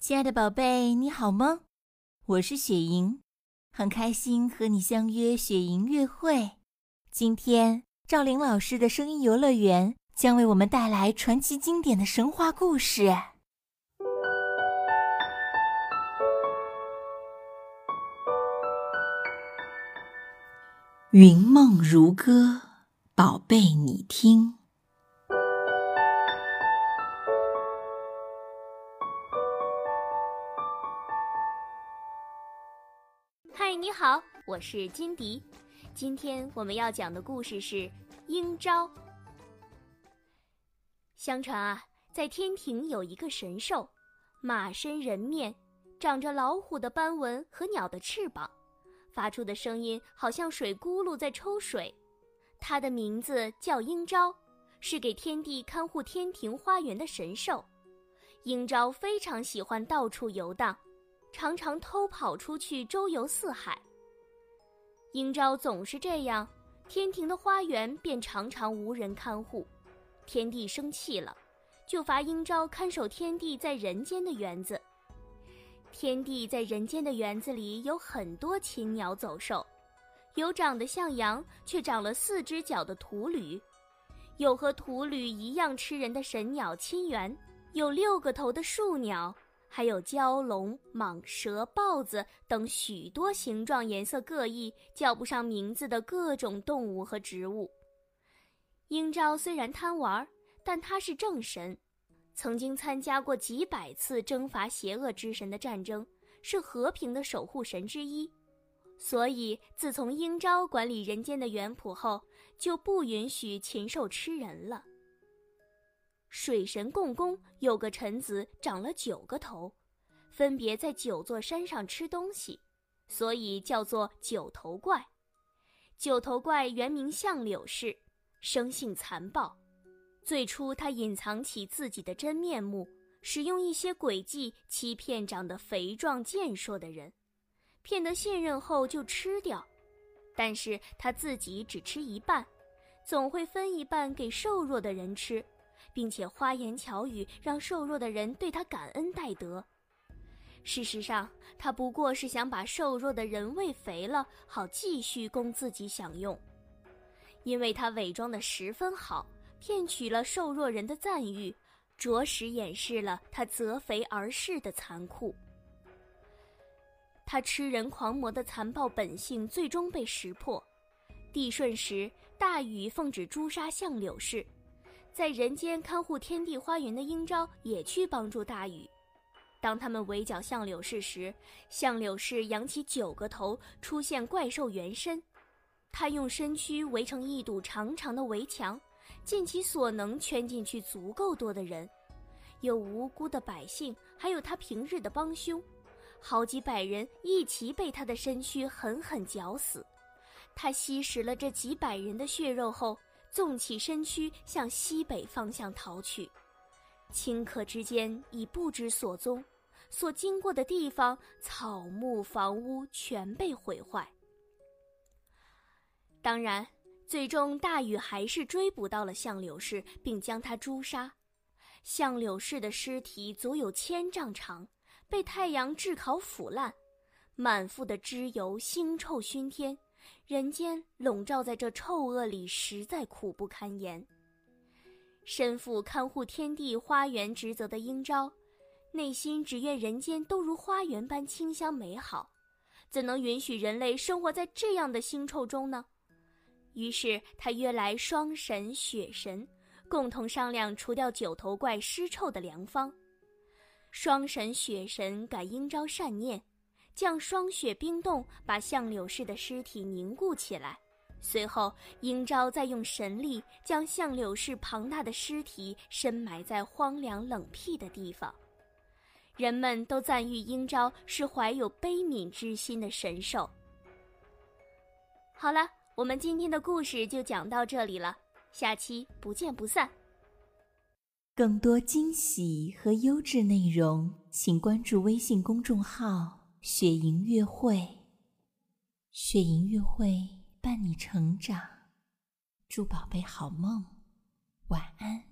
亲爱的宝贝，你好吗？我是雪莹，很开心和你相约雪莹乐会。今天赵玲老师的声音游乐园将为我们带来传奇经典的神话故事《云梦如歌》，宝贝，你听。你好，我是金迪。今天我们要讲的故事是鹰昭。相传啊，在天庭有一个神兽，马身人面，长着老虎的斑纹和鸟的翅膀，发出的声音好像水咕噜在抽水。它的名字叫鹰昭，是给天帝看护天庭花园的神兽。鹰昭非常喜欢到处游荡。常常偷跑出去周游四海。英昭总是这样，天庭的花园便常常无人看护。天帝生气了，就罚英昭看守天帝在人间的园子。天帝在人间的园子里有很多禽鸟走兽，有长得像羊却长了四只脚的秃驴，有和秃驴一样吃人的神鸟亲缘，有六个头的树鸟。还有蛟龙、蟒蛇、豹子等许多形状、颜色各异、叫不上名字的各种动物和植物。英昭虽然贪玩，但他是正神，曾经参加过几百次征伐邪恶之神的战争，是和平的守护神之一。所以，自从英昭管理人间的园圃后，就不允许禽兽吃人了。水神共工有个臣子长了九个头，分别在九座山上吃东西，所以叫做九头怪。九头怪原名相柳氏，生性残暴。最初他隐藏起自己的真面目，使用一些诡计欺骗长得肥壮健硕的人，骗得信任后就吃掉。但是他自己只吃一半，总会分一半给瘦弱的人吃。并且花言巧语让瘦弱的人对他感恩戴德。事实上，他不过是想把瘦弱的人喂肥了，好继续供自己享用。因为他伪装的十分好，骗取了瘦弱人的赞誉，着实掩饰了他择肥而噬的残酷。他吃人狂魔的残暴本性最终被识破。帝舜时，大禹奉旨诛杀相柳氏。在人间看护天地花园的英昭也去帮助大禹。当他们围剿相柳氏时，相柳氏扬起九个头，出现怪兽原身。他用身躯围成一堵长长的围墙，尽其所能圈进去足够多的人，有无辜的百姓，还有他平日的帮凶，好几百人一齐被他的身躯狠狠绞死。他吸食了这几百人的血肉后。纵起身躯向西北方向逃去，顷刻之间已不知所踪，所经过的地方草木房屋全被毁坏。当然，最终大禹还是追捕到了相柳氏，并将他诛杀。相柳氏的尸体足有千丈长，被太阳炙烤腐烂，满腹的脂油腥臭熏天。人间笼罩在这臭恶里，实在苦不堪言。身负看护天地花园职责的英昭，内心只愿人间都如花园般清香美好，怎能允许人类生活在这样的腥臭中呢？于是他约来双神、雪神，共同商量除掉九头怪尸臭的良方。双神、雪神感英昭善念。将霜雪冰冻，把相柳氏的尸体凝固起来。随后，英昭再用神力将相柳氏庞大的尸体深埋在荒凉冷僻的地方。人们都赞誉英昭是怀有悲悯之心的神兽。好了，我们今天的故事就讲到这里了，下期不见不散。更多惊喜和优质内容，请关注微信公众号。雪莹月会，雪莹月会伴你成长，祝宝贝好梦，晚安。